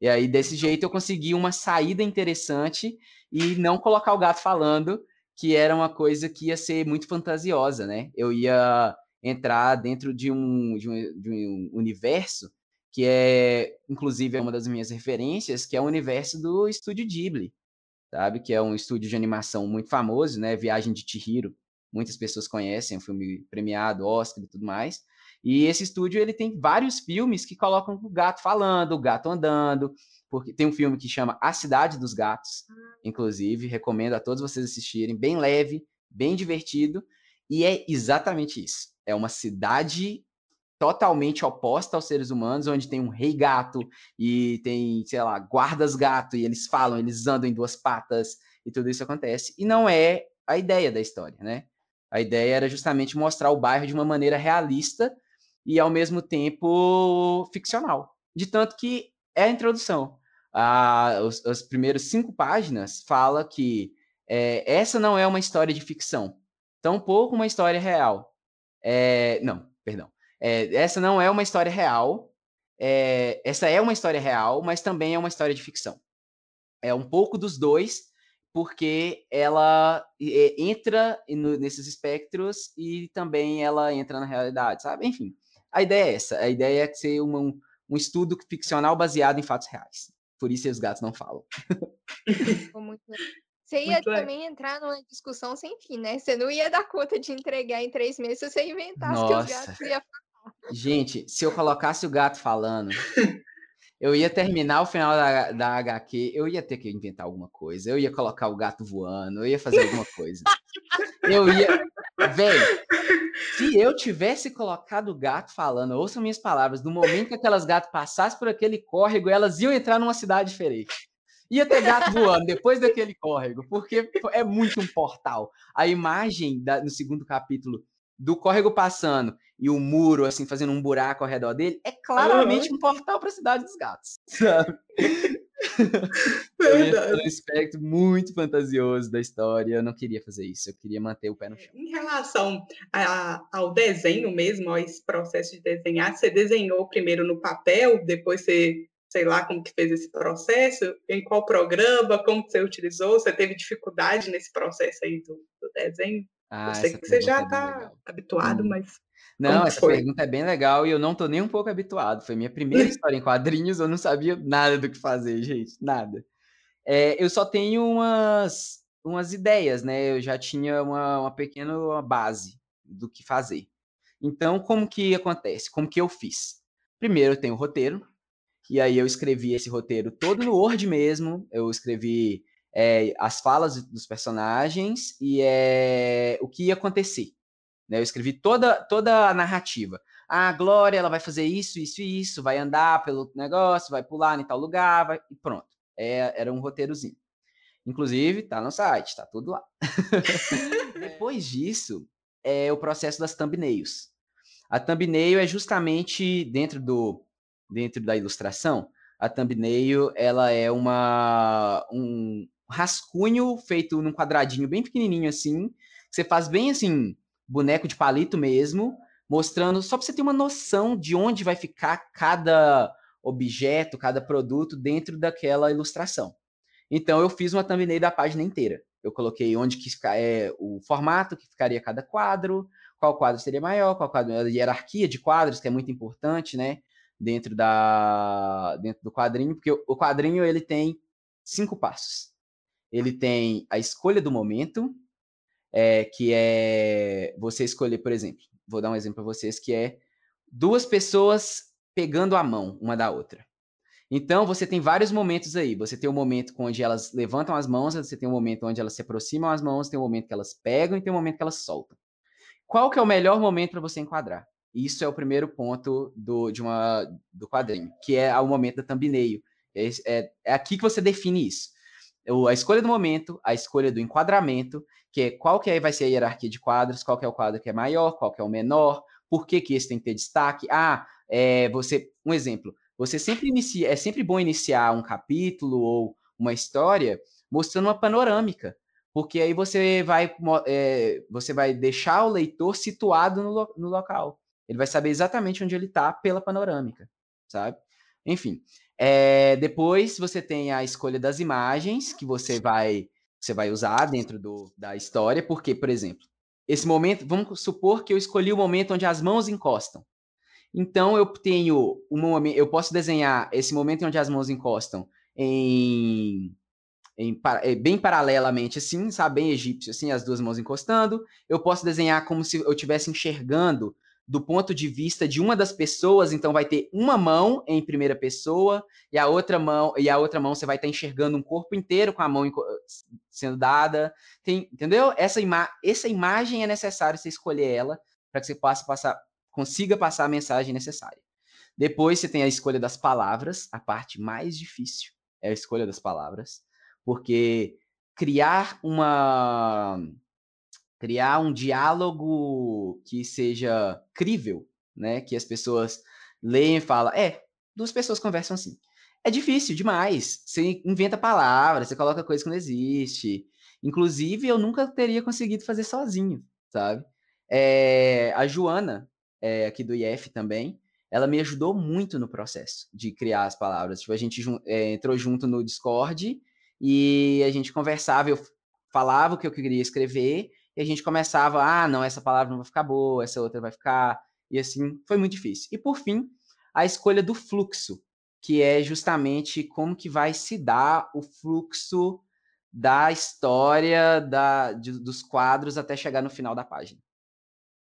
E aí, desse jeito, eu consegui uma saída interessante e não colocar o gato falando, que era uma coisa que ia ser muito fantasiosa, né? Eu ia entrar dentro de um, de um, de um universo que é, inclusive, é uma das minhas referências, que é o universo do estúdio Ghibli, sabe? Que é um estúdio de animação muito famoso, né? Viagem de Chihiro, muitas pessoas conhecem, é um filme premiado, Oscar e tudo mais. E esse estúdio ele tem vários filmes que colocam o gato falando, o gato andando, porque tem um filme que chama A Cidade dos Gatos, ah. inclusive, recomendo a todos vocês assistirem, bem leve, bem divertido, e é exatamente isso. É uma cidade totalmente oposta aos seres humanos, onde tem um rei gato e tem, sei lá, guardas gato, e eles falam, eles andam em duas patas, e tudo isso acontece. E não é a ideia da história, né? A ideia era justamente mostrar o bairro de uma maneira realista e ao mesmo tempo ficcional. De tanto que é a introdução. Os, as primeiras cinco páginas fala que é, essa não é uma história de ficção, tampouco uma história real. É, não, perdão. É, essa não é uma história real. É, essa é uma história real, mas também é uma história de ficção. É um pouco dos dois, porque ela entra no, nesses espectros e também ela entra na realidade, sabe? Enfim, a ideia é essa. A ideia é ser uma, um, um estudo ficcional baseado em fatos reais. Por isso os gatos não falam. Você ia Muito também entrar numa discussão sem fim, né? Você não ia dar conta de entregar em três meses se você inventasse Nossa. que os gatos iam falar. Gente, se eu colocasse o gato falando, eu ia terminar o final da, da HQ, eu ia ter que inventar alguma coisa. Eu ia colocar o gato voando, eu ia fazer alguma coisa. Eu ia. Velho, se eu tivesse colocado o gato falando, ouçam minhas palavras, no momento que aquelas gatas passassem por aquele córrego, elas iam entrar numa cidade diferente. Ia ter gato voando depois daquele córrego, porque é muito um portal. A imagem da, no segundo capítulo do córrego passando e o muro, assim, fazendo um buraco ao redor dele, é claramente uhum. um portal para a cidade dos gatos, sabe? Verdade. um aspecto muito fantasioso da história. Eu não queria fazer isso, eu queria manter o pé no chão. Em relação a, ao desenho mesmo, a esse processo de desenhar, você desenhou primeiro no papel, depois você, sei lá como que fez esse processo, em qual programa, como que você utilizou, você teve dificuldade nesse processo aí do, do desenho? Ah, eu sei que você já está é habituado, hum. mas não, essa foi? pergunta é bem legal e eu não tô nem um pouco habituado. Foi minha primeira história em quadrinhos, eu não sabia nada do que fazer, gente, nada. É, eu só tenho umas, umas ideias, né? Eu já tinha uma, uma pequena base do que fazer. Então, como que acontece? Como que eu fiz? Primeiro, eu tenho o roteiro, e aí eu escrevi esse roteiro todo no Word mesmo. Eu escrevi é, as falas dos personagens e é, o que ia acontecer. Né? Eu escrevi toda, toda a narrativa. Ah, a Glória, ela vai fazer isso, isso e isso, vai andar pelo negócio, vai pular em tal lugar, vai... e pronto. É, era um roteirozinho. Inclusive, tá no site, tá tudo lá. Depois disso, é o processo das thumbnails. A thumbnail é justamente dentro do dentro da ilustração, a thumbnail ela é uma um rascunho feito num quadradinho bem pequenininho assim, você faz bem assim, boneco de palito mesmo, mostrando só para você ter uma noção de onde vai ficar cada objeto, cada produto dentro daquela ilustração. Então eu fiz uma thumbnail da página inteira. eu coloquei onde que é o formato que ficaria cada quadro, qual quadro seria maior, qual quadro, a hierarquia de quadros, que é muito importante, né? Dentro, da, dentro do quadrinho, porque o quadrinho ele tem cinco passos. Ele tem a escolha do momento, é, que é você escolher, por exemplo, vou dar um exemplo para vocês, que é duas pessoas pegando a mão uma da outra. Então, você tem vários momentos aí. Você tem o um momento onde elas levantam as mãos, você tem um momento onde elas se aproximam as mãos, tem um momento que elas pegam e tem um momento que elas soltam. Qual que é o melhor momento para você enquadrar? Isso é o primeiro ponto do, de uma, do quadrinho, que é o momento da thumbnail. É, é, é aqui que você define isso. A escolha do momento, a escolha do enquadramento, que é qual que vai ser a hierarquia de quadros, qual que é o quadro que é maior, qual que é o menor, por que, que esse tem que ter destaque. Ah, é, você, um exemplo, você sempre inicia, é sempre bom iniciar um capítulo ou uma história mostrando uma panorâmica, porque aí você vai, é, você vai deixar o leitor situado no, no local. Ele vai saber exatamente onde ele está pela panorâmica, sabe? Enfim, é, depois você tem a escolha das imagens que você vai, você vai usar dentro do, da história, porque, por exemplo, esse momento, vamos supor que eu escolhi o momento onde as mãos encostam. Então eu tenho um momento, eu posso desenhar esse momento onde as mãos encostam em, em eh, bem paralelamente assim, sabe, bem egípcio assim, as duas mãos encostando. Eu posso desenhar como se eu estivesse enxergando do ponto de vista de uma das pessoas, então vai ter uma mão em primeira pessoa e a outra mão e a outra mão você vai estar enxergando um corpo inteiro com a mão sendo dada. Tem, entendeu? Essa, ima essa imagem é necessário você escolher ela para que você possa passar consiga passar a mensagem necessária. Depois você tem a escolha das palavras, a parte mais difícil é a escolha das palavras, porque criar uma criar um diálogo que seja crível, né, que as pessoas leem e falam, é, duas pessoas conversam assim. É difícil demais. Você inventa palavras, você coloca coisa que não existe. Inclusive, eu nunca teria conseguido fazer sozinho, sabe? É, a Joana, é, aqui do IF também, ela me ajudou muito no processo de criar as palavras. Tipo, a gente é, entrou junto no Discord e a gente conversava, eu falava o que eu queria escrever e a gente começava, ah, não, essa palavra não vai ficar boa, essa outra vai ficar, e assim, foi muito difícil. E por fim, a escolha do fluxo, que é justamente como que vai se dar o fluxo da história da, de, dos quadros até chegar no final da página.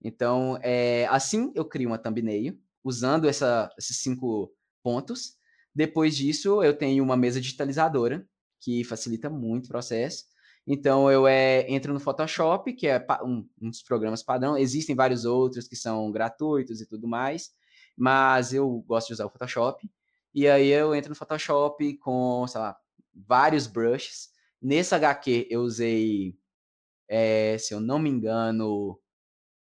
Então, é, assim eu crio uma thumbnail, usando essa, esses cinco pontos. Depois disso, eu tenho uma mesa digitalizadora, que facilita muito o processo. Então, eu é, entro no Photoshop, que é um, um dos programas padrão. Existem vários outros que são gratuitos e tudo mais, mas eu gosto de usar o Photoshop. E aí eu entro no Photoshop com, sei lá, vários brushes. Nesse HQ eu usei, é, se eu não me engano,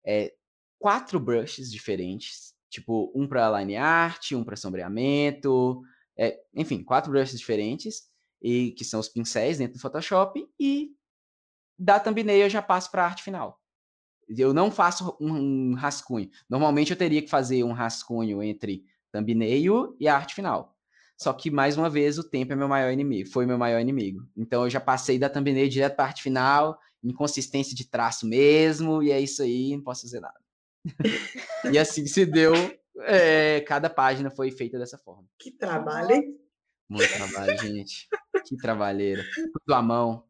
é, quatro brushes diferentes, tipo um para line art, um para sombreamento, é, enfim, quatro brushes diferentes e que são os pincéis dentro do Photoshop e da thumbnail eu já passo para a arte final. Eu não faço um rascunho. Normalmente eu teria que fazer um rascunho entre thumbnail e a arte final. Só que, mais uma vez, o tempo é meu maior inimigo, foi meu maior inimigo. Então eu já passei da thumbnail direto para a arte final, inconsistência de traço mesmo, e é isso aí, não posso fazer nada. e assim se deu, é, cada página foi feita dessa forma. Que trabalho, hein? Muito trabalho, gente. Que trabalheira. Tudo à mão,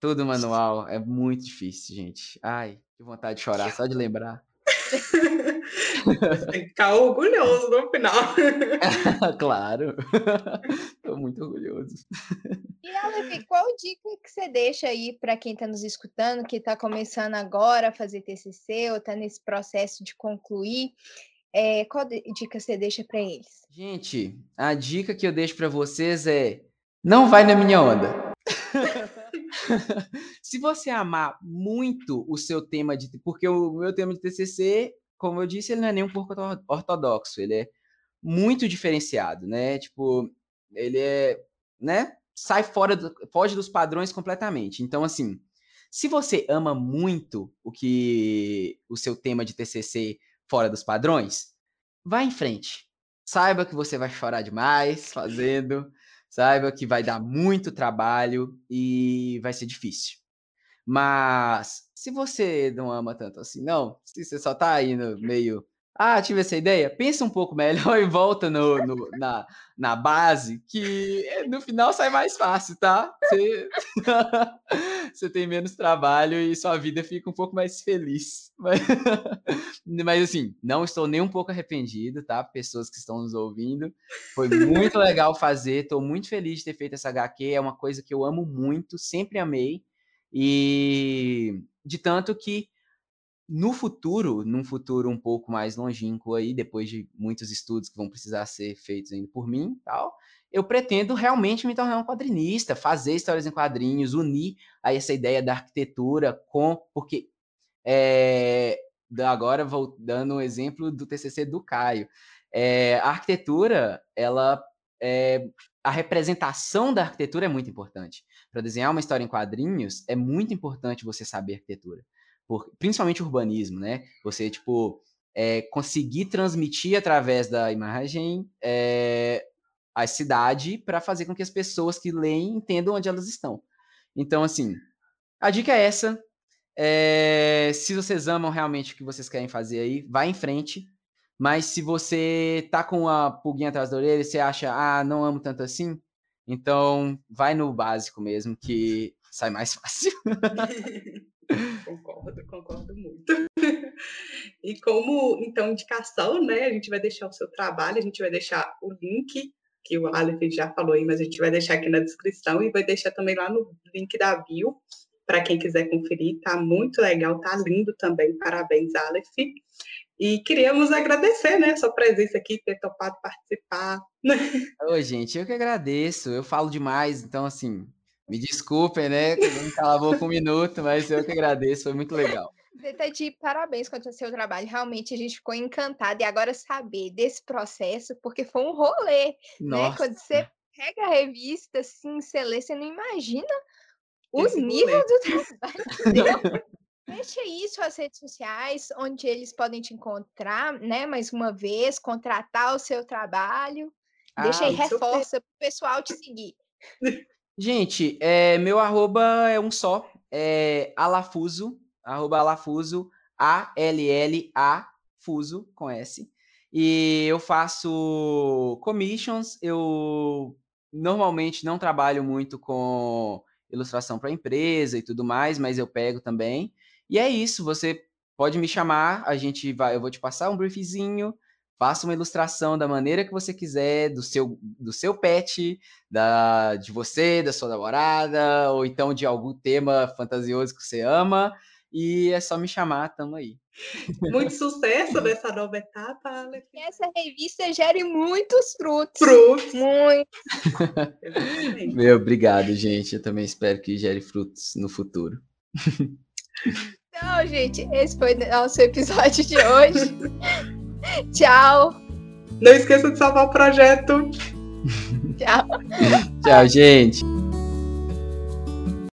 tudo manual. É muito difícil, gente. Ai, que vontade de chorar só de lembrar. Tem que ficar orgulhoso no final. claro. Estou muito orgulhoso. E, Aleph, qual dica que você deixa aí para quem está nos escutando, que está começando agora a fazer TCC ou está nesse processo de concluir? É, qual dica você deixa para eles? Gente, a dica que eu deixo para vocês é: não vai na minha onda. Se você amar muito o seu tema de. Porque o meu tema de TCC, como eu disse, ele não é nem um pouco ortodoxo, ele é muito diferenciado, né? Tipo, ele é. né? sai fora, do, foge dos padrões completamente. Então, assim, se você ama muito o que o seu tema de TCC fora dos padrões, vá em frente. Saiba que você vai chorar demais fazendo, saiba que vai dar muito trabalho e vai ser difícil. Mas se você não ama tanto assim, não, se você só tá indo meio ah, tive essa ideia. Pensa um pouco melhor e volta no, no na, na base, que eh, no final sai mais fácil, tá? Você, você tem menos trabalho e sua vida fica um pouco mais feliz. Mas, mas, assim, não estou nem um pouco arrependido, tá? Pessoas que estão nos ouvindo. Foi muito legal fazer, estou muito feliz de ter feito essa HQ. É uma coisa que eu amo muito, sempre amei. E de tanto que no futuro, num futuro um pouco mais longínquo aí, depois de muitos estudos que vão precisar ser feitos ainda por mim tal, eu pretendo realmente me tornar um quadrinista, fazer histórias em quadrinhos, unir a essa ideia da arquitetura com. Porque é, agora vou dando um exemplo do TCC do Caio. É, a arquitetura, ela é, a representação da arquitetura é muito importante. Para desenhar uma história em quadrinhos, é muito importante você saber arquitetura por, principalmente urbanismo, né? Você, tipo, é, conseguir transmitir através da imagem é, a cidade para fazer com que as pessoas que leem entendam onde elas estão. Então, assim, a dica é essa. É, se vocês amam realmente o que vocês querem fazer aí, vá em frente. Mas se você tá com a pulguinha atrás da orelha e você acha, ah, não amo tanto assim, então vai no básico mesmo, que sai mais fácil. Concordo, concordo muito. E como, então, indicação, né? A gente vai deixar o seu trabalho, a gente vai deixar o link, que o Aleph já falou aí, mas a gente vai deixar aqui na descrição e vai deixar também lá no link da bio, para quem quiser conferir. Tá muito legal, tá lindo também. Parabéns, Aleph. E queríamos agradecer, né, sua presença aqui, ter topado participar. Oi, gente, eu que agradeço. Eu falo demais, então, assim, me desculpem, né? Cala a boca um minuto, mas eu que agradeço, foi muito legal. Deteti, parabéns quanto ao seu trabalho. Realmente a gente ficou encantado e agora saber desse processo, porque foi um rolê, Nossa. né? Quando você pega a revista, assim, você lê, você não imagina o Esse nível rolê. do trabalho. Deixa aí suas redes sociais, onde eles podem te encontrar, né? Mais uma vez, contratar o seu trabalho. Deixa ah, aí, reforça para o pessoal te seguir. Gente, é, meu arroba é um só, é alafuso, arroba alafuso, A-L-L-A, fuso, com S. E eu faço commissions, eu normalmente não trabalho muito com ilustração para empresa e tudo mais, mas eu pego também. E é isso, você pode me chamar, a gente vai, eu vou te passar um briefzinho, Faça uma ilustração da maneira que você quiser, do seu, do seu pet, da, de você, da sua namorada, ou então de algum tema fantasioso que você ama. E é só me chamar, tamo aí. Muito sucesso nessa nova etapa, Alex. Que essa revista gere muitos frutos. Frutos. Muito. Meu, obrigado, gente. Eu também espero que gere frutos no futuro. Então, gente, esse foi o nosso episódio de hoje. Tchau. Não esqueça de salvar o projeto. Tchau. Tchau, gente.